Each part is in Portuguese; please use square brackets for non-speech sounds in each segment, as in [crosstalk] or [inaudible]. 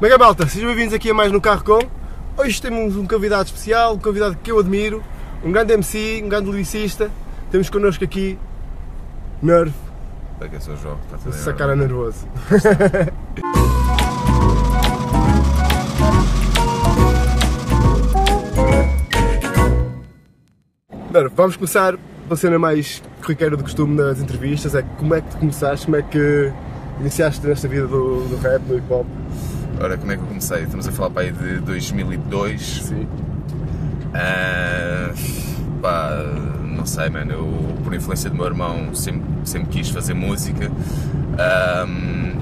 Como é é, malta? Sejam bem-vindos aqui a mais no Carro Com. Hoje temos um convidado especial, um convidado que eu admiro, um grande MC, um grande lyricista. Temos connosco aqui Nerve, Para que o João, está tudo essa cara nervoso. [laughs] Nerve, vamos começar pela cena mais corriqueira do costume nas entrevistas. É como é que tu começaste, como é que iniciaste nesta vida do, do rap, do hip hop? Ora, como é que eu comecei? Estamos a falar para aí de 2002. Sim. Ah, pá, não sei, mano. Eu, por influência do meu irmão, sempre, sempre quis fazer música. Ahm,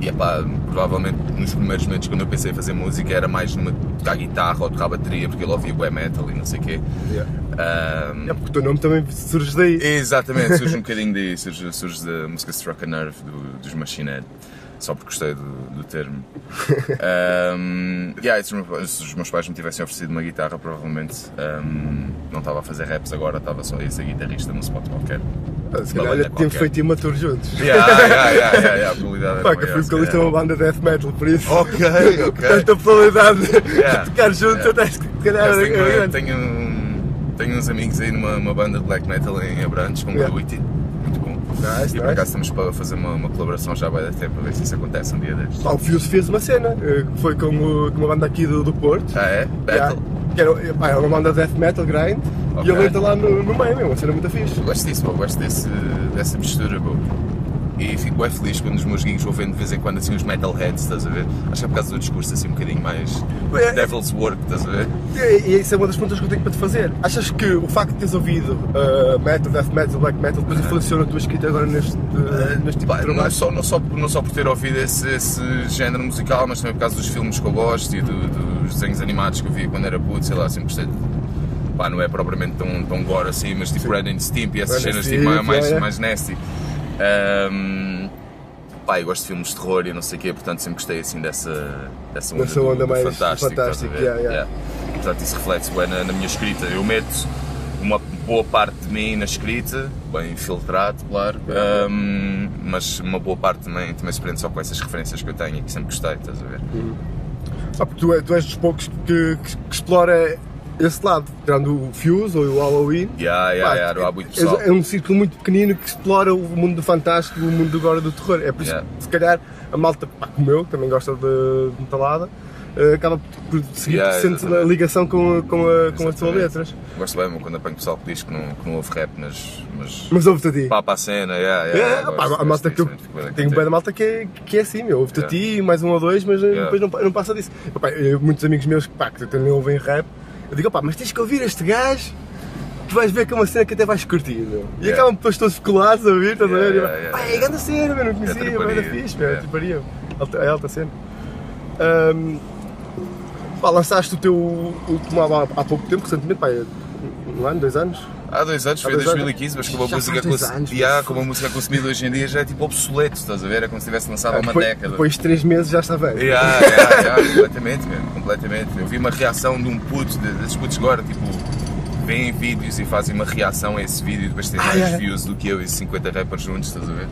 e pá, provavelmente nos primeiros momentos quando eu pensei em fazer música era mais numa tocar guitarra ou tocar bateria, porque ele ouvia o metal e não sei o quê. Yeah. Ahm, É porque o teu nome também surge daí. Exatamente, surge um bocadinho daí, surge, surge da música Struck a Nerve do, dos Machine Head, só porque gostei do, do termo. [laughs] um, yeah, se, os meus, pais me tivessem oferecido uma guitarra, provavelmente um, não estava a fazer raps agora, estava só a ser guitarrista num spot qualquer. Ah, Se calhar tínhamos qualquer. feito uma tour juntos. Yeah, yeah, yeah, yeah, yeah, a probabilidade Pá, que fui vocalista de uma banda de death metal, por isso. Ok, [laughs] ok. Tanta probabilidade Yeah. de tocar juntos, Yeah. até se calhar tenho, tenho, tenho uns amigos aí numa uma banda de black metal em Abrantes, com Yeah. Gruity. Nice, e por nice. acaso estamos para fazer uma, uma colaboração já vai dar tempo a ver se isso acontece um dia destes. Pá, o Fuse fez uma cena, eh, que foi com, o- com uma banda aqui do, do Porto. Ah é? Battle? Que era, pá, era uma banda de death metal grind Ok. e ele entra lá no, no meio, uma cena muito fixe. Eu Gosto disso, pô, gosto desse, dessa mistura, pô. E fico bem feliz quando os meus guigos vou vendo de vez em quando assim os metalheads, estás a ver? Acho que é por causa do discurso assim um bocadinho mais É. devil's work, estás a ver? E, e isso é uma das perguntas que eu tenho para te fazer. Achas que o facto de teres ouvido eh, metal, death metal, black metal, depois influenciou na tua escrita agora neste, eh, neste tipo Pá, de não, é trabalho? só, não, só, não só por ter ouvido esse, esse género musical, mas também por causa dos filmes que eu gosto e do- dos desenhos animados que eu via quando era puto, sei lá, sempre gostei. Pá, não é propriamente tão, tão gore assim, mas tipo Red and Stimpy, essas Ren and cenas tipo, mais, mais, mais nasty. Ahm, pá, eu gosto de filmes de terror e não sei o quê, portanto sempre gostei assim dessa, dessa onda, Dessa onda do mais fantástico. estás a fantástico, ver? yeah, yeah. E, portanto isso reflete bem na, na minha escrita. Eu meto uma boa parte de mim na escrita, bem filtrado, claro, Yeah. ahm, mas uma boa parte também, também se prende só com essas referências que eu tenho e que sempre gostei, estás a ver? Ah, porque tu, é- tu és dos poucos que, que- que explora esse lado, tirando o Fuse ou o Halloween. Yeah, yeah, Pá, yeah, não há muito pessoal. é, é um círculo muito pequenino que explora o mundo do fantástico, o mundo agora do terror. É por isso Yeah. que, se calhar, a malta, pá, como eu, que também gosta de, de metalada, eh, acaba por seguir, Yeah, sente a ligação com, a- com, a, com as Exatamente. letras. Gosto bem quando apanho pessoal que diz que não, que não ouve rap, mas, mas Mas ouve-te a ti. pá para a cena, yeah, É, yeah, pá, gosto, a gosto malta que eu tenho bem da malta que é, que é assim, meu. Ouve-te a Yeah. ti, mais um ou dois, mas eh, Yeah. depois não, não passa disso. Epá, eu- muitos amigos meus que pá, que também ouvem rap, eu digo, pá, mas tens que ouvir este gajo. Tu vais ver que é uma cena que até vais curtir, meu. E Yeah. acabam depois todos colados a ouvir, estás a ver? Yeah, yeah, pá, é grande cena, meu, não conhecia, é grande fixe, meu, é yeah. triparia. Alta- É alta cena. Ahm, pá, lançaste o teu último álbum há, há pouco tempo, recentemente, pá, um ano, dois anos? Há dois anos, foi dois anos. 2015, mas como a Já música, cons- anos, Yeah, como a música consumida hoje em dia já é tipo obsoleto, estás a ver? É como se tivesse lançado há uma depois, década. depois de três meses já bem. Yeah, yeah, yeah, completamente, man, completamente. Eu vi uma reação de um puto, de- desses putos agora, tipo, veem vídeos e fazem uma reação a esse vídeo e depois têm Ah, mais views do que eu e 50 rappers juntos, estás a ver?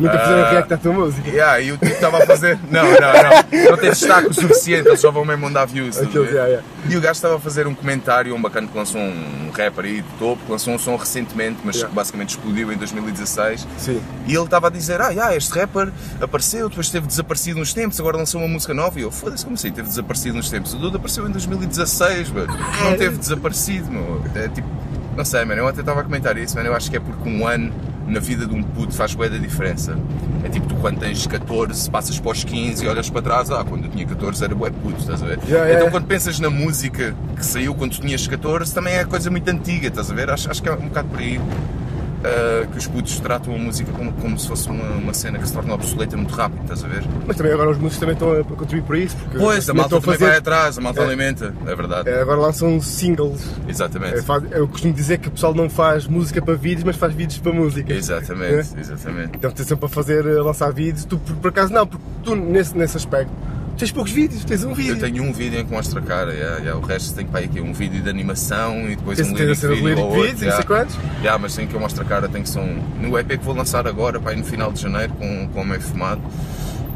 Nunca fizeram Ah. react à tua música. Yeah, e o tipo estava a fazer. [laughs] Não, não, não. Não tem destaque o suficiente, eles só vão mesmo mandar views. yeah, yeah. E o gajo estava a fazer um comentário, um bacana que lançou um rapper aí de topo, que lançou um som recentemente, mas Yeah. que basicamente explodiu em 2016. Sim. E ele estava a dizer: Ah, yeah, este rapper apareceu, depois esteve desaparecido uns tempos, agora lançou uma música nova. E eu, foda-se, como assim? Teve desaparecido uns tempos. O Duda apareceu em 2016, mano. Não teve desaparecido, meu. É tipo, não sei, mano. Eu até estava a comentar isso, mano. Eu acho que é porque um ano na vida de um puto faz bué da diferença. É tipo, tu quando tens 14, passas para os 15 e olhas para trás, ah, quando eu tinha 14 era bué puto, estás a ver? Yeah, yeah, então quando pensas na música que saiu quando tu tinhas 14, também é coisa muito antiga, estás a ver? Acho, acho que é um bocado por aí. Ah, que os putos tratam a música como, como se fosse uma, uma cena que se torna obsoleta muito rápido, estás a ver? Mas também agora os músicos também estão a contribuir para isso. Porque Pois, a malta também fazer- vai atrás, a malta É. alimenta, é verdade. É, agora lançam singles. Exatamente. É, faz- eu costumo dizer que o pessoal não faz música para vídeos, mas faz vídeos para música. Exatamente, É? exatamente. Então tens sempre a fazer, a lançar vídeos. Tu, por, por acaso, não, porque tu, nesse, nesse aspecto, tens poucos vídeos, tens um vídeo. Eu tenho um vídeo em que mostra a cara, yeah, yeah, o resto tem para aqui um vídeo de animação e depois Tens, um lyric video lyric ou outro, yeah. quantos. Yeah, mas sem que eu mostre a cara, tem que ser um. No EP que vou lançar agora, pá, no final de janeiro, com, com o meio fumado.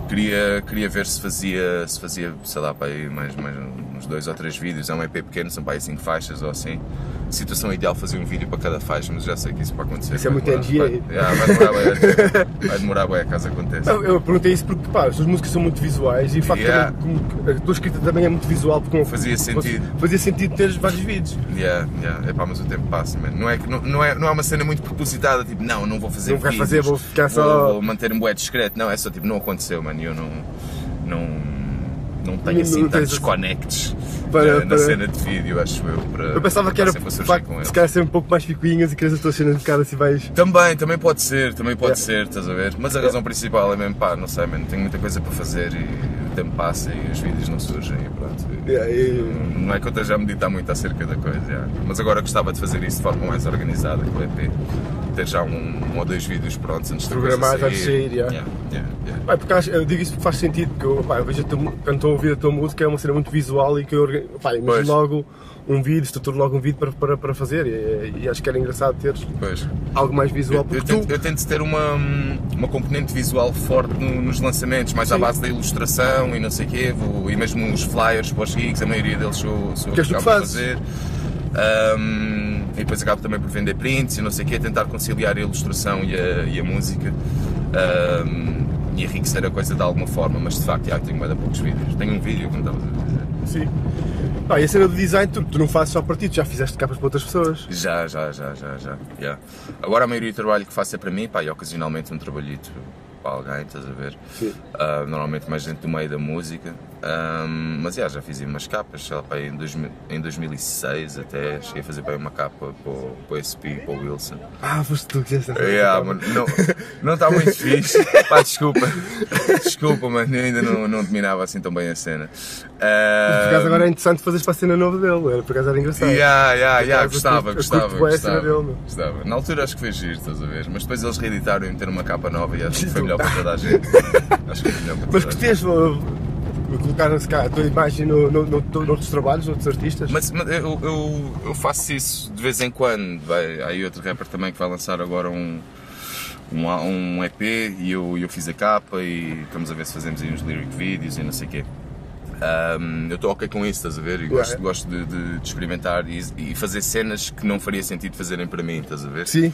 queria, queria ver se fazia, se fazia, sei lá, para aí mais, mais uns dois ou três vídeos. É um EP pequeno, são para aí cinco faixas ou assim. Situação ideal fazer um vídeo para cada faixa, mas já sei que isso para acontecer. Isso é vai muito demorar- NGA. Vai, yeah, vai demorar bem, vai demorar bem caso aconteça. Não, eu perguntei isso porque pá, as tuas músicas são muito visuais e o facto Yeah. como a tua escrita também é muito visual porque não- Fazia sentido. fazia sentido teres vários vídeos. Yeah, yeah. Epá, mas o tempo passa, man. Não é, que- não, não, é, não é uma cena muito propositada, tipo, não, não vou fazer Não vídeos, fazer, vou ficar só- Vou, vou manter-me bué discreto. Não, é só tipo, não aconteceu, mano. Eu não, não, não Não- assim não tantos assim- conectes Para- na, na para- cena de vídeo, acho eu. Para, Eu pensava que era facto, se calhar ser um pouco mais picuinhas e queres as tuas cenas um bocado assim mais. Também, também pode ser, também pode Yeah. ser, estás a ver? Mas a razão principal é mesmo, pá, não sei, mano, tenho muita coisa para fazer e o tempo passa e os vídeos não surgem e pronto. Yeah, e- Não é que eu esteja a meditar muito acerca da coisa, mas agora gostava de fazer isso de forma mais organizada com o EP. Ter já um, um ou dois vídeos prontos antes de Programados antes de sair. Yeah, yeah, porque acho- eu digo isso porque faz sentido, porque eu, pá, eu vejo tua quando estou a ouvir a tua música é uma cena muito visual e que eu pá, imagino logo um vídeo, estruturo logo um vídeo para, para, para fazer e, e acho que era engraçado teres Pois. algo mais visual Eu, eu tento, tu, eu tento ter uma, uma componente visual forte no- nos lançamentos, mais à Sim. base da ilustração e não sei o quê, vou- e mesmo os flyers para os gigs, a maioria deles sou, sou Que eu que fazes. fazer. Um, e depois acabo também por vender prints e não sei o quê, tentar conciliar a ilustração e a, e a música um, e enriquecer a coisa de alguma forma, mas de facto já, tenho mais poucos vídeos. Tenho um vídeo, como estavas a dizer. sim. Pá, e a cena do design, tu, tu não fazes só para ti, tu já fizeste capas para outras pessoas. Já, já, já, já, já. já. Agora a maioria do trabalho que faço é para mim, pá, e ocasionalmente um trabalhito para alguém, estás a ver? Sim. Ah, normalmente mais dentro do meio da música. Ahm, mas já, já fiz umas capas, sei lá, pá, em, 2000 em 2006 até cheguei a fazer aí uma capa para o, SP, para o Wilson. Ah, foste tu que fizeste essa Yeah, mano, não, está muito fixe. Pá, desculpa. Desculpa, mano, eu ainda não, não dominava assim tão bem a cena. Por acaso agora é interessante fazeres para a cena nova dele, era, por acaso era engraçado. Yeah, yeah, yeah, gostava, gostava, curto bué a cena gostava, dele, gostava. Na altura acho que foi giro, estás a ver? Mas depois eles reeditaram e meteram uma capa nova e acho que foi melhor para toda a gente. Acho que foi melhor para toda Mas a que gente. uh, colocar se calhar, a tua imagem no, no, no, no, noutros trabalhos, noutros artistas? Mas, mas eu, eu, eu faço isso de vez em quando. Vai, há aí outro rapper também que vai lançar agora um, um, um EP e eu, eu fiz a capa e estamos a ver se fazemos aí uns lyric videos e não sei o quê. Um, eu estou ok com isso, estás a ver? E Yeah. gosto, gosto de, de- de experimentar e, e fazer cenas que não faria sentido fazerem para mim, estás a ver? Sim.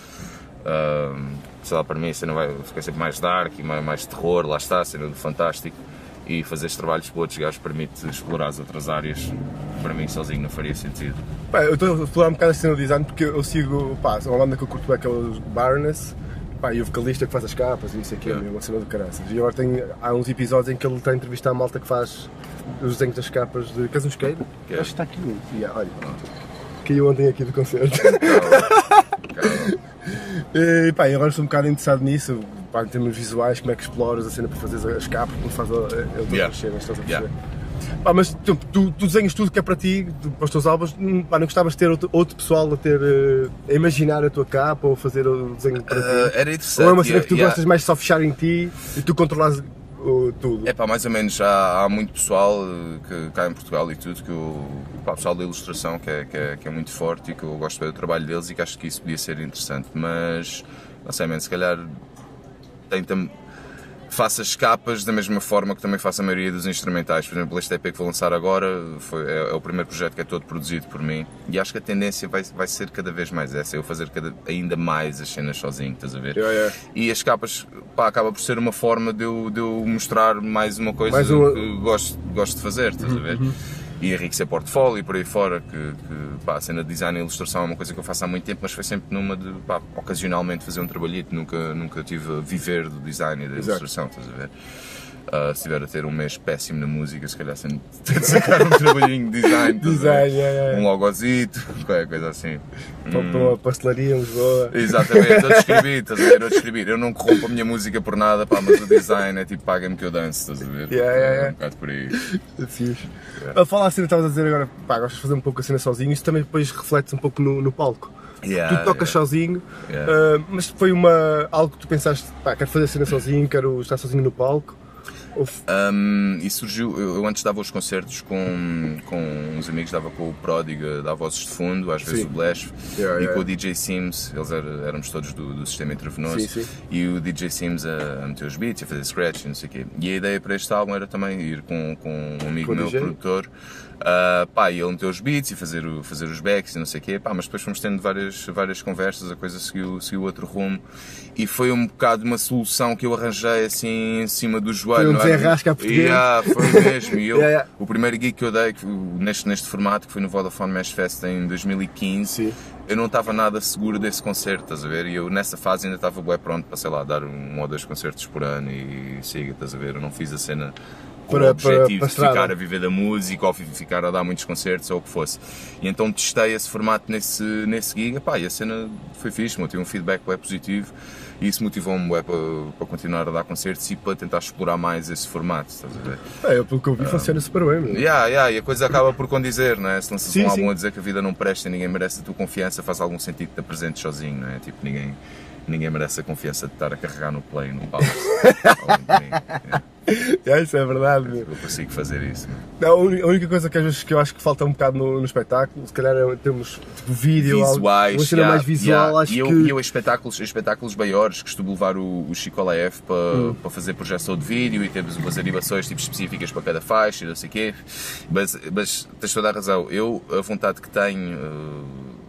Um, sei lá, para mim a cena vai ficar sempre mais dark e mais, mais terror, lá está, a cena do fantástico. E fazer estes trabalhos para outros gajos permite explorar as outras áreas. Para mim, sozinho, não faria sentido. Pá, eu estou a falar um bocado da cena do design porque eu sigo, pá, uma banda que eu curto bem, que é o Baroness, pá, e o vocalista que faz as capas e isso aqui, Yeah. é uma cena do caraças. E agora tem, há uns episódios em que ele está a entrevistar a malta que faz os desenhos das capas de Queres um isqueiro? Yeah. Acho que está aqui um. Yeah, olha, caiu ontem aqui do concerto. Calma. [laughs] E, pá, e agora estou um bocado interessado nisso, pá, em termos visuais, como é que exploras a cena para fazer as capas, como faz a- a- Yeah. cenas, estás a Yeah. perceber? Pá, mas tu, tu, tu desenhas tudo que é para ti, tu- para os teus álbuns, hum, pá, não gostavas de ter outro, outro pessoal a ter, eh, a imaginar a tua capa ou fazer o desenho para Ah, ti? era interessante. Ou é uma cena que tu yeah. gostas mais de só fechar em ti e tu controlas o, tudo? É pá, mais ou menos há, há muito pessoal eh, que cá em Portugal e tudo, que o pá, pessoal da ilustração que é, que, é, que é muito forte e que eu gosto bem do trabalho deles e que acho que isso podia ser interessante. Mas não sei, man, se calhar tenta faço as capas da mesma forma que também faço a maioria dos instrumentais. Por exemplo, este EP que vou lançar agora foi, é, é o primeiro projeto que é todo produzido por mim e acho que a tendência vai, vai ser cada vez mais essa, eu fazer cada, ainda mais as cenas sozinho, estás a ver? Yeah, yeah. E as capas, pá, acaba por ser uma forma de eu, de eu mostrar mais uma coisa Mais uma- que gosto, gosto de fazer, estás a ver? E enriquecer portfólio e por aí fora, que, que pá, a cena de design e ilustração é uma coisa que eu faço há muito tempo, mas foi sempre numa de, pá, ocasionalmente fazer um trabalhito, nunca, nunca tive a viver do design e da Exato. ilustração, estás a ver? Ah, se estiver a ter um mês péssimo na música, se calhar sem ter [laughs] de sacar um trabalhinho de design? Design, yeah, yeah. um logozito, [laughs] qualquer coisa assim. Para, para uma pastelaria Lisboa. Exatamente, eu [laughs] descrevi, estás a ver? Eu descrevi. Eu não corrompo a minha música por nada, pá, mas o design é tipo, paga-me que eu danço, estás a ver? Yeah, yeah, yeah. É um bocado por aí. Fixe. A falar a cena, estavas a dizer agora, pá, gostas de fazer um pouco a cena sozinho, isso também depois reflete um pouco no, no palco. Yeah, tu tocas yeah. sozinho, Yeah. ah, mas foi uma, algo que tu pensaste, pá, quero fazer a cena sozinho, quero estar sozinho no palco. Um, e surgiu, eu, antes dava os concertos com, com uns amigos, dava com o Pródiga, dava vozes de fundo, às vezes Sim. o Blash, Yeah, e yeah. com o DJ Sims, eles era- éramos todos do, do sistema intravenoso, Sim, sim. e o DJ Sims a, a meter os beats, a fazer scratch e não sei o quê. E a ideia para este álbum era também ir com, com um amigo Com meu, DJ? produtor, ah, pá, e ele meteu os beats e fazer, o- fazer os backs e não sei o quê, pá, mas depois fomos tendo várias, várias conversas, a coisa seguiu, seguiu outro rumo, e foi um bocado uma solução que eu arranjei assim em cima do joelho. Foi um era? desenrasca à portuguesa. Yeah, foi [laughs] mesmo. E eu, Yeah, yeah. O primeiro gig que eu dei neste, neste formato, que foi no Vodafone Mesh Fest em 2015, Sim. eu não estava nada seguro desse concerto, estás a ver? E eu nessa fase ainda estava bem pronto para, sei lá, dar um ou dois concertos por ano e siga, estás a ver? Eu não fiz a cena com Para- o objetivo para- para de estrada. ficar a viver da música ou fi- ficar a dar muitos concertos ou o que fosse. E então testei esse formato nesse, nesse gig epá, e a cena foi fixe, eu tive um feedback bem positivo e isso motivou-me para, para continuar a dar concertos e para tentar explorar mais esse formato, estás a ver? É, eu, pelo que eu vi, funciona super bem. meu. Yeah, yeah, e a coisa acaba por condizer, não é? Se lanças Sim, um álbum a dizer que a vida não presta e ninguém merece a tua confiança, faz algum sentido te apresentes sozinho, não é? Tipo, ninguém, ninguém merece a confiança de estar a carregar no play no palco. [laughs] [laughs] É, isso é verdade. Eu consigo fazer isso. Não, a única coisa que às vezes que eu acho que falta um bocado no, no espetáculo, se calhar é, temos tipo, vídeo, algo- Visuais, uma cena yeah, mais visual, yeah. acho e eu, que. e eu espetáculos, espetáculos maiores, costumo levar o, o Chico Laef para, Hum. para fazer projeção de vídeo e temos umas animações tipo, específicas para cada faixa e não sei o quê. Mas, mas tens toda a razão. Eu, a vontade que tenho eh,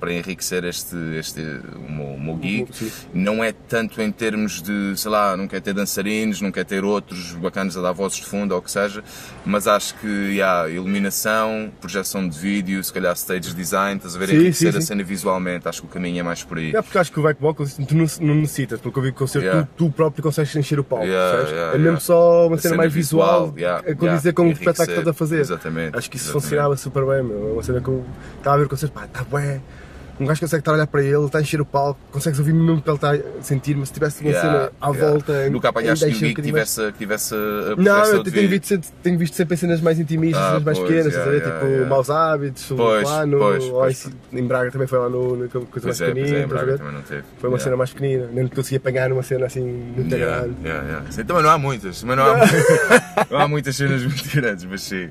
para enriquecer este, este o, meu, o meu gig não é tanto em termos de, sei lá, não quer ter dançarinos, não quer ter outros bacanas a dar vozes de fundo ou o que seja, mas acho que yeah, iluminação, projeção de vídeo, se calhar stage design, estás a ver, Sim, enriquecer sim, a sim. cena visualmente, acho que o caminho é mais por aí. É porque acho que o back vocals tu não, não necessitas, porque eu vi que o concerto Yeah. tu, tu próprio consegues encher o palco, Yeah, yeah, é mesmo só uma cena, cena mais visual, visual, a condizer com o espetáculo que estás a fazer. exatamente, Acho que isso exatamente. funcionava super bem, meu. É uma cena que eu estava a ver o concerto, pá, está bué. Um gajo consegue estar a olhar para ele, está a encher o palco, consegues ouvir mesmo o que ele está a sentir, mas se tivesse uma Yeah, cena à yeah. volta. Nunca apanhaste encher um que mais. tivesse, que tivesse a Não, eu tenho visto, sempre- tenho visto sempre cenas mais intimistas, Ah, cenas mais pois, pequenas, yeah, yeah, tipo yeah. Maus Hábitos, Pois, lá no. pois, ou pois. em- Em Braga também foi lá no, no coisa mais Pois é, pois pequenina, é, em Braga também não teve. Foi uma cena mais pequenina, nem consegui apanhar numa cena assim muito grande. Sim, também não há muitas, não há, [laughs] [laughs] não há muitas cenas muito grandes, mas sim.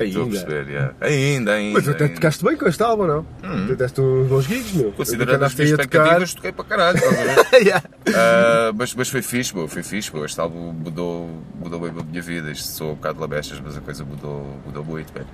Estou a perceber, yeah. ainda, ainda. Mas até ainda. tocaste bem com este álbum, não? Tu deste uns bons gigs, meu. Considerando as tocar. expectativas, toquei para caralho, estás a ver? Yeah. Ah, mas, mas foi fixe, bro, foi fixe, bro. Este álbum mudou, mudou bem a minha vida. Isto sou um bocado labestas, mas a coisa mudou, mudou muito, velho.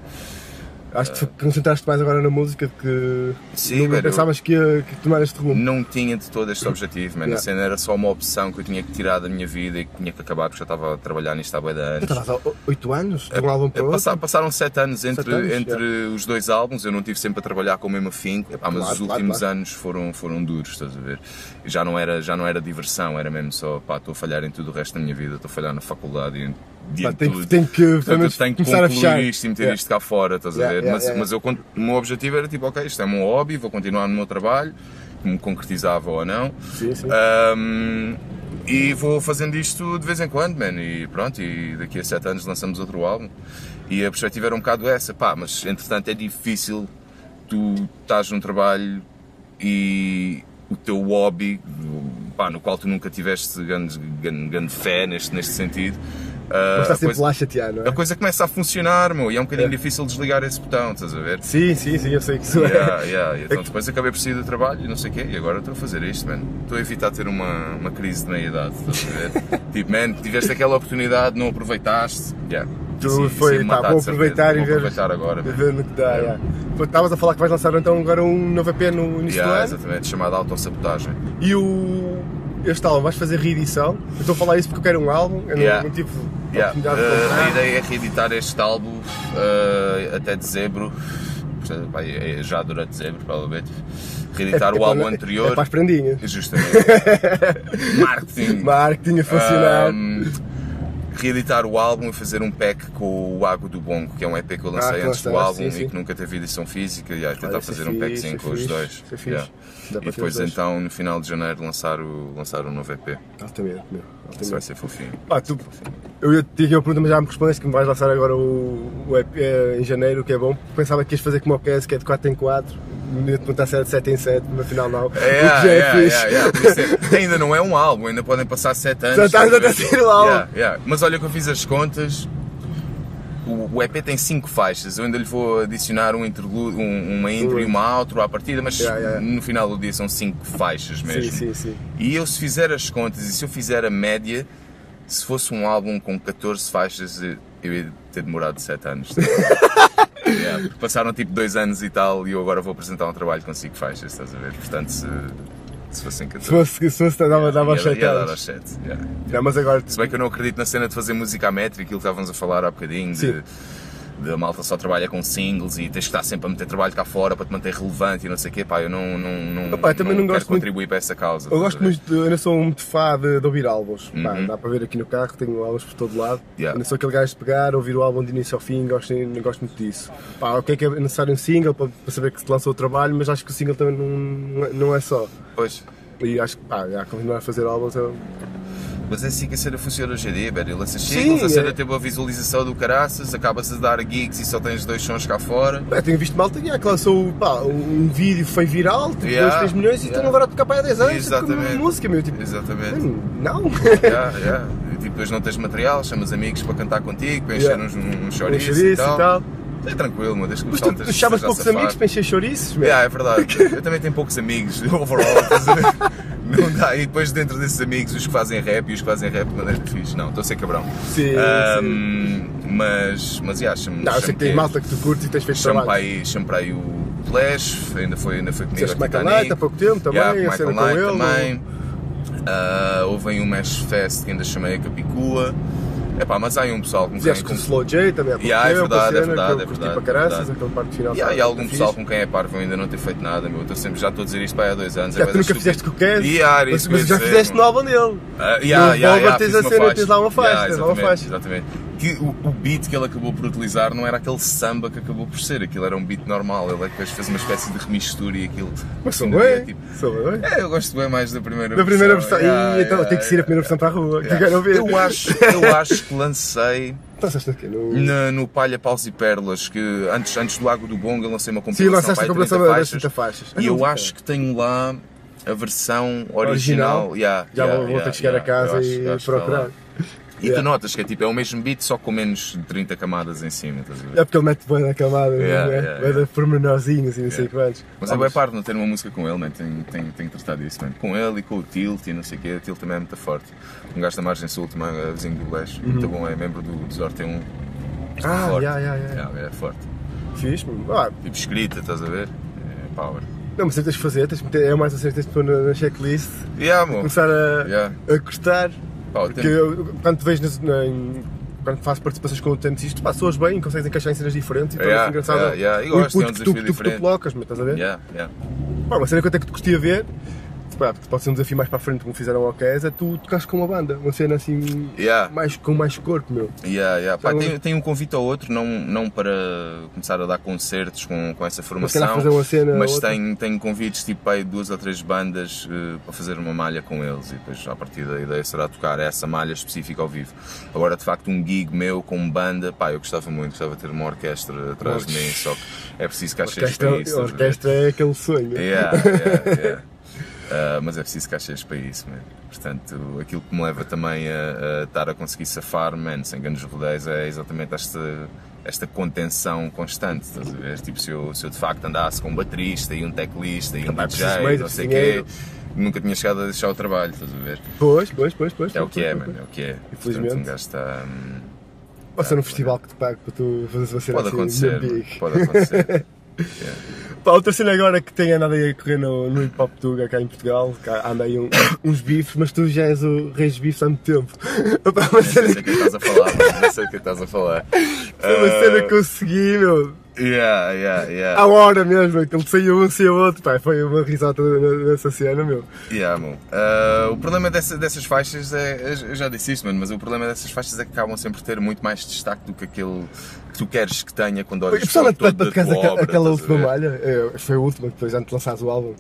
Acho que te concentraste mais agora na música que Sim, não pensavas que ia que tomar este rumo. Não tinha de todo este objetivo, man. Yeah. A cena era só uma opção que eu tinha que tirar da minha vida e que tinha que acabar porque já estava a trabalhar nisto há bem de anos. Estavas há 8 anos, de um álbum para É, outro. passa- passaram sete anos entre, Sete anos, entre os dois álbuns, eu não tive sempre a trabalhar com o mesmo afinco, Epá, mas Claro, os últimos claro. anos foram, foram duros, estás a ver? Já não, era, já não era diversão, era mesmo só, pá, estou a falhar em tudo o resto da minha vida, estou a falhar na faculdade e Pá, em tem, que, tem que, Portanto, tenho que começar a fechar. isto e meter Yeah. isto cá fora, estás a Yeah, ver? yeah, mas yeah, mas eu, o meu objetivo era tipo, ok, isto é um hobby, vou continuar no meu trabalho, que me concretizava ou não. Sim, sim. Ahm, e vou fazendo isto de vez em quando, man, e pronto, e daqui a sete anos lançamos outro álbum. E a perspectiva era um bocado essa, pá, mas entretanto é difícil tu estás num trabalho e o teu hobby, pá, no qual tu nunca tiveste grande, grande, grande fé neste, neste sentido. Ah, está a sempre coisa- lá chatear, não é? a coisa começa a funcionar, meu, e é um bocadinho É. difícil desligar esse botão, estás a ver? Sim, sim, sim, eu sei que isso é. Yeah, yeah. Então depois acabei por sair do trabalho e não sei o quê, e agora estou a fazer isto, mano. Estou a evitar ter uma, uma crise de meia-idade, estás a ver? [laughs] tipo, man, tiveste aquela oportunidade, não aproveitaste. Yeah. Tu isso foi, pá, matar, vou aproveitar e Vou ver- aproveitar agora, ver no que dá, yeah. Estavas a falar que vais lançar então agora um novo EP no início Yeah, do ano. exatamente, chamada autossabotagem. E o. Este álbum, vais fazer reedição? Eu estou a falar isso porque eu quero um álbum, eu não- Yeah. não, tive Yeah. Uh, a ideia é reeditar este álbum uh, até dezembro, portanto, vai, é já durante dezembro, provavelmente. Reeditar É- é o álbum para- anterior. É para as prendinhas. [laughs] Justamente. Marketing. [laughs] Marketing a funcionar. Um, reeditar o álbum e fazer um pack com o Água do Bongo, que é um EP que eu lancei Ah, antes do álbum sim, sim. e que nunca teve edição física e aí tentar Olha, é fazer um fixe, packzinho com é os fixe, dois. é fixe. Yeah. E depois então, no final de janeiro, lançar o, lançar o novo EP. Altamente, meu. Isso vai ser fofinho. Pá, tu, eu ia te dizer uma pergunta, mas já me respondeste que me vais lançar agora o, o EP eh, em janeiro, o que é bom. Pensava que ias fazer como o PS, que é de 4 em 4. Ia te perguntar se era de 7 em 7, mas afinal não. É, o que já é, yeah, fixe. yeah, yeah. Por isso é- ainda não é um álbum, ainda podem passar 7 anos. Já estás a sair o álbum. Yeah, yeah. Mas olha que eu fiz as contas. O, o EP tem 5 faixas, eu ainda lhe vou adicionar um interlude, um, uma intro e uma outro à partida, mas Yeah, yeah. no final do dia são 5 faixas mesmo. Sim, sim, sim. E eu, se fizer as contas e se eu fizer a média, se fosse um álbum com 14 faixas, eu ia ter demorado 7 anos. [laughs] Yeah, passaram tipo 2 anos e tal, e eu agora vou apresentar um trabalho com 5 faixas, estás a ver? Portanto, se, se fossem 14. Se fosse, se fosse dava, dava aos ia, 7 ia dar aos 7. yeah. Não, mas agora. Se bem que eu não acredito na cena de fazer música à metro, aquilo que estávamos a falar há bocadinho, de, Sim. De a malta só trabalha com singles e tens que estar sempre a meter trabalho cá fora para te manter relevante e não sei o quê, pá, eu não, não, não, Opa, eu também não quero gosto muito- contribuir para essa causa. Eu gosto muito, de, eu ainda sou muito fã de, de ouvir álbuns. Pá, Uhum. dá para ver aqui no carro, tenho álbuns por todo lado. Yeah. Ainda sou aquele gajo de pegar, ouvir o álbum de início ao fim, gosto, não gosto muito disso. Pá, ok que é necessário um single para, para saber que se lançou o trabalho, mas acho que o single também não, não é- não é só. Pois. E acho que pá, já continuar a fazer álbuns é. Mas é assim que a cena funciona hoje em dia, velho. Ele lança Sim, singles, a cena é. teve a visualização do caraças, acaba-se de dar gigs e só tens dois sons cá fora. Pá, tenho visto malta yeah, que lançou pá, um vídeo foi viral, tipo Yeah, 2, 3 milhões e yeah. estão agora a tocar para há 10 anos, tipo, Exatamente. com música, meu. Tipo, Exatamente. não. [laughs] Yeah, yeah. E tipo, depois não tens material, chamas amigos para cantar contigo, para encher Yeah. uns, uns Um chouriços chouriço e e tal. tal. É tranquilo, mas desde que Mas tu, tu chamas poucos amigos para encher chouriços, meu. Yeah, é verdade. [laughs] Eu também tenho poucos amigos, [laughs] overall. [laughs] Não dá. E depois dentro desses amigos, os que fazem rap e os que fazem rap de maneira fixe. Não, estou a ser cabrão. Sim, Ahm, Mas, mas yeah, chamo, Não, eu sei que tens que- malta que tu curtes e tens feito Chamo trabalho. aí, chamo para aí o Flash, ainda foi, ainda foi comigo Fizeste Michael. Knight há pouco tempo também, Yeah, a cena com ele. também. Ah, houve aí um Mesh Fest que ainda chamei a Capicua. Epá, mas há aí um pessoal com quem... Fizeste com o Slow J também pouco Yeah, é verdade, é verdade, é verdade, para caraças, é aquele parte final. E há tá- algum pessoal com quem é parvo ainda não ter feito nada, meu. Eu estou sempre, já estou a dizer isto para há dois anos. é Já, tu nunca fizeste com o Kes, Yeah, mas, já fizeste no mano. álbum dele. Ah, yeah, No yeah, yeah, tens a cena, tens lá uma faixa, Yeah, tens lá uma faixa. Exatamente. Que o, o beat que ele acabou por utilizar não era aquele samba que acabou por ser, aquilo era um beat normal. Ele é que depois fez uma espécie de remistura e aquilo. Mas no dia, bem, tipo, sou bem. É, eu gosto bem mais da primeira Da primeira versão. Yeah, então yeah, tem que ser a primeira yeah, versão para a rua, que eu yeah. quero ouvir. Eu acho, eu acho que lancei Então, sabes o quê? No... na- no Palha Paus e Pérolas, que antes, antes do Lago do Bonga eu lancei uma Sim, compilação lançaste para a compilação 30 das faixas, 30 faixas. e eu não, acho que tenho lá a versão original. Original? Yeah, Já yeah, vou, vou ter yeah, que chegar a yeah, eu casa e eu está procurar. E Yeah. tu notas que é tipo, é o mesmo beat, só com menos de 30 camadas em cima, estás a ver? É porque ele mete bem na camada, Yeah, não é? yeah, dar pormenorzinhos e não sei quantos. Mas é bem pardo não ter uma música com ele, man. Tenho, tenho, tenho que tratar disso, man. Com ele e com o Tilt e não sei o quê. O Tilt também é muito forte. Um gajo da Margem Sul, também, é vizinho do Leste. Muito bom, é membro do Desor T1. Uhum. Ah, forte. yeah, yeah, yeah. Yeah, é forte. Fiz, mano. Ah, Tipo escrita, estás a ver? É power. não, mas tens de fazer, tens de meter, é mais a tens de pôr na, na checklist, Yeah, mo. começar a, Yeah. a gostar. Pá, Porque tempo- eu, quando te vejo nas, na, em- quando faço participações com o tennistas, pá, soas bem, consegues encaixar em cenas diferentes e Yeah, torna-se engraçado. yeah, yeah. E o gosto, é um que tu, que tu, que tu colocas, mas estás a ver? Yeah, yeah. Pá, uma cena que eu até que te gostia ver, pá, pode ser um desafio mais para a frente, como fizeram ao Kes, é tu tocares com uma banda, uma cena assim, Yeah. mais, com mais corpo, meu. Yeah, yeah. Pá, tem, tem um convite ao outro, não, não para começar a dar concertos com, com essa Mas formação, fazer uma cena mas tenho, tenho convites tipo aí duas ou três bandas eh, para fazer uma malha com eles e depois a partir da ideia será tocar essa malha específica ao vivo. Agora de facto um gig meu com banda, pá, eu gostava muito, gostava de ter uma orquestra atrás de mim, só que é preciso cachês Orquestra, para isso. a orquestra é aquele sonho. Yeah, yeah, yeah. [laughs] Uh, mas é preciso cachês para isso, man. Portanto, aquilo que me leva também a, a estar a conseguir safar, man, sem grandes rodeios, é exatamente esta, esta contenção constante, estás a ver? Tipo, se eu, se eu de facto andasse com um baterista e um teclista e um DJ, não sei o quê, nunca tinha chegado a deixar o trabalho, estás a ver? Pois, pois, pois, pois. É o que é, pois, man, pois. é o que é. Infelizmente. Portanto, um gajo está. hum, Ou ser num festival que te pague para tu fazeres uma cena Pode assim, acontecer, pode acontecer. [laughs] Yeah. [laughs] Pá, outra cena agora que tem andado aí a correr no, no hip hop Tuga cá em Portugal, cá anda aí um- [coughs] uns bifes, mas tu já és o rei dos bifes há muito tempo. [laughs] Pá, uma cena, sei o que estás a falar, man, não sei o que estás a falar. foi uma cena que eu segui, meu, Yeah, yeah, yeah. à hora mesmo, que ele saiu um, saiu outro, pá, foi uma risada nessa cena, meu. Yeah, meu. Ah, o problema dessa- dessas faixas é. Eu já disse isso, mano, mas o problema dessas faixas é que acabam sempre por ter muito mais destaque do que aquele que tu queres que tenha quando olhas para para toda a tua obra, aquela a última malha, é, foi a última, depois antes de lançares o álbum.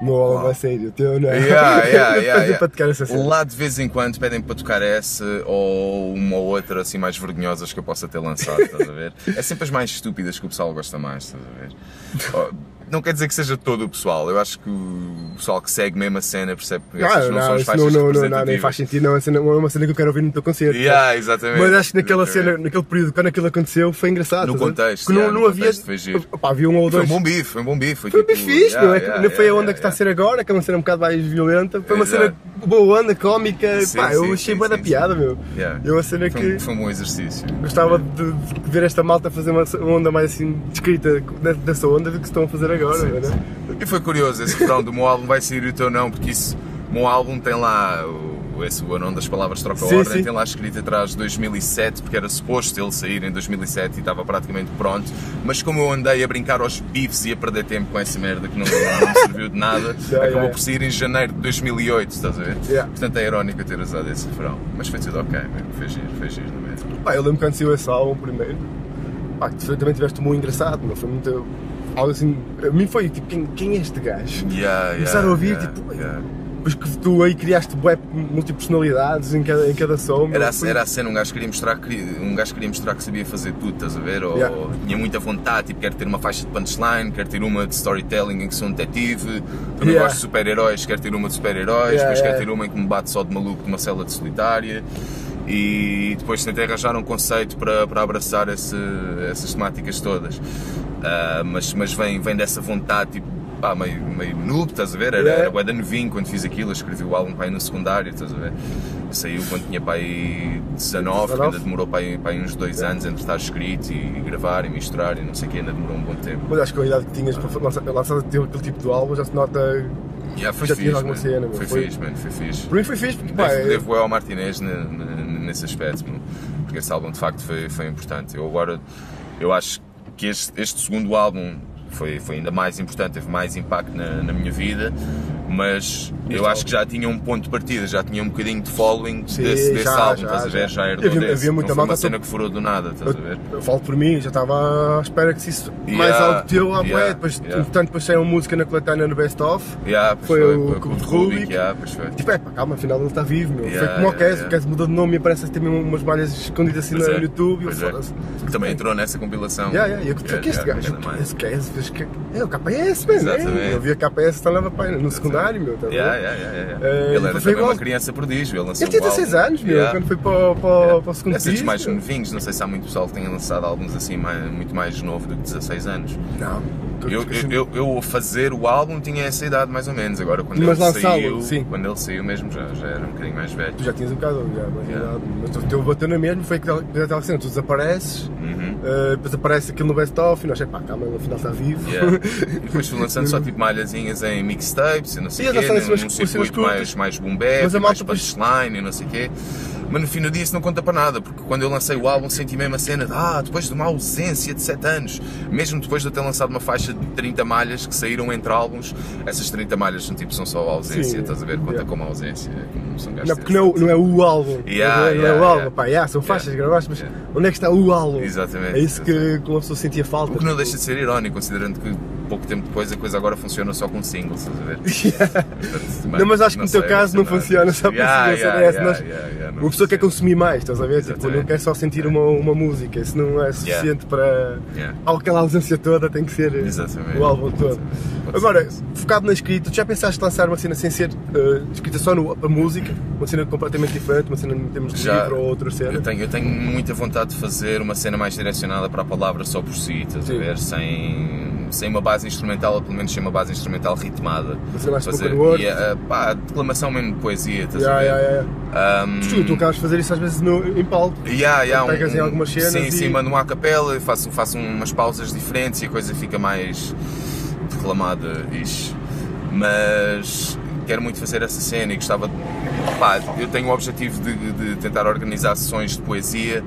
Meu álbum vai sair, o teu não é? Yeah, yeah, [laughs] yeah, para tocar essa cena. Lá de vez em quando pedem para tocar essa ou uma ou outra assim mais vergonhosas que eu possa ter lançado, estás a ver? É sempre as mais estúpidas que o pessoal gosta mais, estás a ver? [laughs] Não quer dizer que seja todo o pessoal, eu acho que o pessoal que segue mesmo a cena percebe que Não, não, são não, as isso faixas não, não, não, nem faz sentido, não é uma cena, que eu quero ouvir no teu concerto. Yeah, exatamente. Mas acho que naquela cena, naquele período, quando aquilo aconteceu, foi engraçado. No contexto, yeah, não no havia. contexto foi havia um ou Foi dois. um bom bife, foi um bom bife. Foi, Foi tipo, bem fixe, yeah, não é? yeah, não foi a onda que está a ser agora, que é uma cena um bocado mais violenta. Foi uma cena boa onda, cómica. Sim, Pá, eu sim, achei sim, boa da piada, meu. É uma cena Foi, que um, foi um bom exercício. gostava de, ver esta malta fazer uma, onda mais assim descrita dessa onda do que estão a fazer agora, Sim, não é? sim. E foi curioso esse refrão do meu álbum vai sair o teu não, porque isso, o meu álbum tem lá o, esse, o anão das palavras troca Sim, ordem, sim. tem lá escrito atrás 2007, porque era suposto ele sair em 2007 e estava praticamente pronto, mas como eu andei a brincar aos bifes e a perder tempo com essa merda que não, não me serviu de nada, [laughs] Yeah, acabou yeah. por sair em janeiro de 2008, estás a ver? Yeah. Portanto é irónico ter usado esse refrão, mas foi tudo ok, mesmo, foi giro, foi giro, não é? Pá, eu lembro quando saiu esse álbum primeiro, pá, também tiveste muito engraçado, não foi muito. Algo assim. A mim foi tipo, quem, quem é este gajo? Yeah, Começar a ouvir, yeah, tipo, yeah. Depois que tu aí criaste web multipersonalidades em cada, em cada som. Era, foi- era a cena, um gajo queria mostrar que um gajo queria mostrar que sabia fazer tudo, estás a ver? Ou Yeah. tinha muita vontade, tipo, quero ter uma faixa de punchline, quero ter uma de storytelling em que sou um detetive, também Yeah. gosto de super-heróis, quero ter uma de super-heróis, Yeah, depois yeah. quero ter uma em que me bate só de maluco de uma cela de solitária. E depois tentei arranjar um conceito para, para abraçar esse- essas temáticas todas. Ah, mas mas vem, vem dessa vontade, tipo, pá, meio, meio noob, estás a ver? Era, Yeah. era novinho quando fiz aquilo, eu escrevi o álbum para aí no secundário, estás a ver? Saiu quando tinha para aí 19, que ainda 19. demorou para aí, para aí uns dois anos entre estar escrito e gravar e misturar e não sei o que, ainda demorou um bom tempo. Mas acho que a idade que tinhas para lançar, lançar aquele tipo de álbum já se nota. Yeah, foi Já fixe, tinhas alguma cena, meu, foi, foi- fixe, mano, foi fixe. Para mim foi fixe, porque pá, Devo, é- devo ao Martinez ne- ne- nesse aspecto, porque esse álbum de facto foi, foi importante. Eu agora, eu acho que este, este segundo álbum foi, foi ainda mais importante, teve mais impacto na, na minha vida, mas eu Este acho que já tinha um ponto de partida, já tinha um bocadinho de following Sim, desse, desse já, álbum, já, estás a ver? já. Já herdou Havia- desse. havia muita não foi uma cena que furou do nada, estás a ver? Eu falo por mim, já estava à espera que se isso mais Yeah, algo teu, ah, yeah, depois, yeah. entretanto, depois saiu uma música na coletânea no Best Of. Yeah, pois Foi o foi, Cubo de Rubik, yeah, foi. Tipo, é pá, calma, afinal ele está vivo, meu. Foi como o Kes, o Kes mudou de nome e aparece também umas malhas escondidas assim Pois no é, YouTube. e eu é. foda-se. Também entrou nessa compilação. Yeah, yeah, e eu Yeah, que este gajo, mais. esse Kes, é o KPS, mano. é. Eu vi a KPS, estava pá, no secundário, meu. tá? Yeah, yeah, yeah, yeah. Eh, ele era também igual. uma criança prodígio. Ele, lançou Ele tinha um 16 álbum. anos, meu, quando foi para, o- para, Yeah. para o segundo disco. mais novinhos, não sei se há muito pessoal que tenha lançado álbuns assim mais- muito mais novo do que 16 anos. Não. Eu, eu, eu, eu a fazer o álbum tinha essa idade mais ou menos, agora quando Mas ele saiu, sim. quando ele saiu mesmo já, já era um bocadinho mais velho. Tu já tinhas um bocado, já, mais Yeah. idade. Mas o teu bateu na mesma, foi aquela cena, tu desapareces, Uhum. Eh, depois aparece aquilo no best-of e nós, pá, calma, ele afinal está vivo. Yeah. [laughs] E depois fui lançando só tipo malhazinhas em mixtapes e não sei o quê, num, cenas circuito mais, mais boom bap, mais punchline e não sei o quê. Mas no fim do dia isso não conta para nada, porque quando eu lancei o álbum senti mesmo a cena de ah, depois de uma ausência de 7 anos, mesmo depois de eu ter lançado uma faixa de 30 malhas que saíram entre álbuns, essas 30 malhas são tipo, são só ausência, Sim, estás a ver? Conta yeah. como ausência, como são Não, gastos. porque não, não é o álbum. Yeah, não é, não é yeah, o álbum, pá, yeah, são faixas gravadas, mas onde é que está o álbum? Exatamente, É isso que, exatamente. que uma pessoa sentia falta. O que não deixa de ser irónico, considerando que pouco tempo depois a coisa agora funciona só com singles, estás a ver? [laughs] Portanto, Não, mas acho que no teu sei, caso não funciona só para Yeah, yeah, yeah, yeah, yeah, nós, yeah, yeah, não Uma pessoa quer funciona. consumir mais, estás a ver? Tipo, não quer só sentir uma, uma música, isso não é suficiente para. Yeah. Aquela ausência toda tem que ser Exatamente. o álbum todo. Agora, focado na escrita, tu já pensaste lançar uma cena sem ser eh, escrita só no, a música? Uma cena completamente diferente, uma cena em termos de Já. livro ou outra cena? Eu tenho, eu tenho muita vontade de fazer uma cena mais direcionada para a palavra só por si, estás a Sim. ver? Sem, sem uma base instrumental, ou pelo menos sem uma base instrumental ritmada. Cena mais Fazer, e, eh, pá, declamação mesmo de poesia, estás Yeah, a ver? yeah, yeah. Um, Tu, tu acabas de fazer isso às vezes no, em palco. Yeah, yeah, Pegas em algumas cenas Sim, e- sim, mando uma capela, faço, faço umas pausas diferentes e a coisa fica mais declamada, ish. Mas quero muito fazer essa cena e gostava de. Pá, eu tenho o objetivo de, de tentar organizar sessões de poesia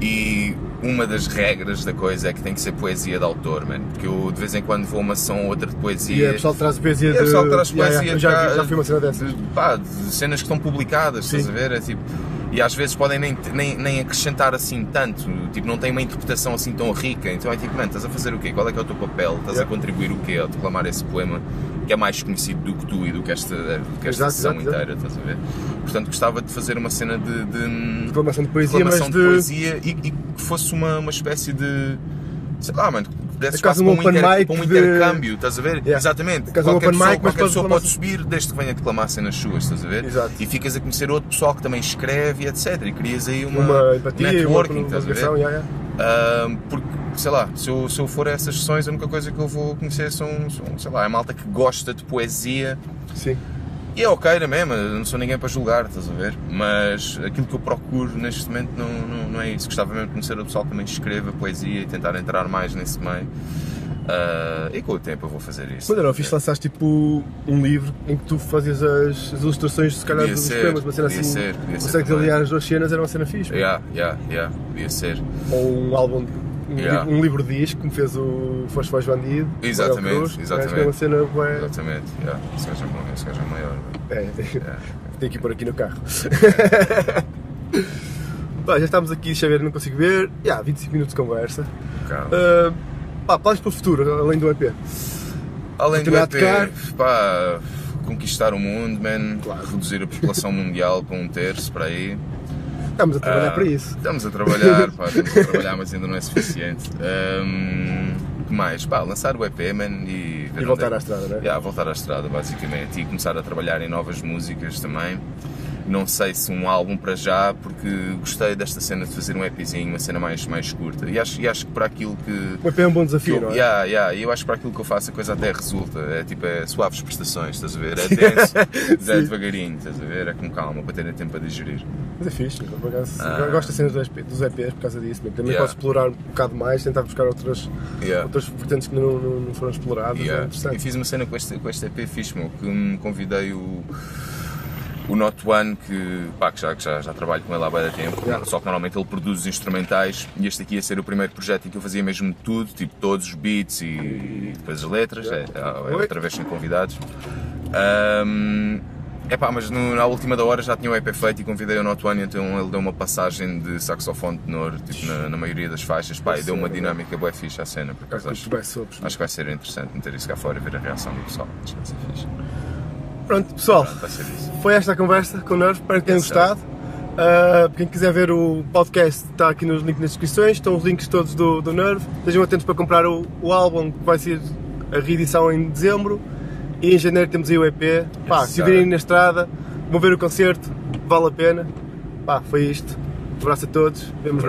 e uma das regras da coisa é que tem que ser poesia de autor, mano. Porque eu de vez em quando vou a uma sessão ou outra de poesia. E pessoal que traz poesia É, de. pessoal traz Yeah, poesia yeah, eu já, vi- já fui uma cena dessas. de, pá, de cenas que estão publicadas, Sim. estás a ver? É tipo, e às vezes podem nem, nem, nem acrescentar assim tanto, tipo, não tem uma interpretação assim tão rica. Então é tipo, mano, estás a fazer o quê? Qual é que é o teu papel? Estás Yeah. a contribuir o quê? Ao declamar esse poema que é mais conhecido do que tu e do que esta, do que esta Exato, sessão exato, inteira, estás a ver? Portanto, gostava de fazer uma cena de, de Declamação de poesia, de, de- poesia e, e que fosse uma, uma espécie de. sei lá, mano, que desse É quase um para um, inter- mic um de- intercâmbio, estás a ver? Yeah. Exatamente. É Qualquer pessoa, mic, qualquer pessoa pode subir desde que venha declamar cenas suas, estás a ver? Exato. E ficas a conhecer outro pessoal que também escreve e etc. E crias aí uma, uma empatia, networking, uma estás a ver? yeah, yeah. Ahm, porque, sei lá, se eu, se eu for a essas sessões, a única coisa que eu vou conhecer são, são sei lá, a malta que gosta de poesia. Sim. E é ok na mesma, eu não sou ninguém para julgar, estás a ver? Mas aquilo que eu procuro neste momento não, não, não é isso. Gostava mesmo de conhecer o pessoal que também escreva poesia e tentar entrar mais nesse meio. Ah, e com o tempo eu vou fazer isso. Mas era fixe lançaste tipo um livro em que tu fazias as, as ilustrações, se calhar, Podia dos ser, poemas, uma cena assim. ser, podia ser consegues aliar as duas cenas, era uma cena fixe. Yeah, yeah, yeah, podia ser. Ou um álbum, um, Yeah. livro, um livro de disco, como fez o Foz Foz Bandido. Exatamente, Cruz. exatamente. Acho que é uma cena Exatamente, yeah. esse gajo é bom, esse gajo é maior. É, tem, Yeah. [laughs] tem que ir por aqui no carro. Pá, já estamos aqui, deixa ver, não consigo ver. Yeah, 25 minutos de conversa. Uh, pá, planos para o futuro, além do EP. Além do EP, pá, conquistar o mundo, man, Claro. reduzir a população [laughs] mundial para um terço, para aí. Estamos a trabalhar Ah, para isso. Estamos a trabalhar, [laughs] pá, estamos a trabalhar, mas ainda não é suficiente. Ahm, que mais? Pá, lançar o EP, man, e... E voltar onde é- à estrada, né? Yeah, voltar à estrada, basicamente, e começar a trabalhar em novas músicas também. Não sei se um álbum para já, porque gostei desta cena de fazer um EPzinho, uma cena mais, mais curta. E acho, e acho que para aquilo que, O EP é um bom desafio, eu, não é? yeah, yeah, e eu acho que para aquilo que eu faço a coisa até resulta. É tipo, é suaves prestações, estás a ver? É [laughs] denso, é devagarinho, estás a ver? É com calma, para terem tempo a digerir. Mas é fixe, eu, por acaso, Ah. eu gosto da cena dos EP dos EPs por causa disso. Também Yeah. posso explorar um bocado mais, tentar buscar outras, Yeah. outras vertentes que não, não, não foram exploradas. É Yeah. interessante. E fiz uma cena com este, com este EP fixe, meu, que me convidei o, o Not One, que, pá, que, já, que já, já trabalho com ele há bastante tempo, Yeah. só que normalmente ele produz os instrumentais e este aqui ia ser o primeiro projeto em que eu fazia mesmo tudo, tipo todos os beats e, e depois as letras, Yeah. é, é, outra vez sem convidados. Ahm, Epá, mas no- na última da hora já tinha o EP feito e convidei o Not One, então ele deu uma passagem de saxofone tenor tipo, na, na maioria das faixas, pá, e deu uma Sim. dinâmica boa fixe à cena, por acaso Acho acho que vai ser interessante meter isso cá fora e ver a reação do pessoal. Acho que vai ser fixe. Pronto, pessoal, Pronto, foi esta a conversa com o Nerve, espero que tenham gostado. Uh, quem quiser ver o podcast está aqui nos links nas descrições, estão os links todos do, do Nerve. Estejam atentos para comprar o, o álbum que vai ser a reedição em dezembro e em janeiro temos aí o EP. Pá, se virem na estrada, vão ver o concerto, vale a pena. Pá, foi isto. Um abraço a todos, vemos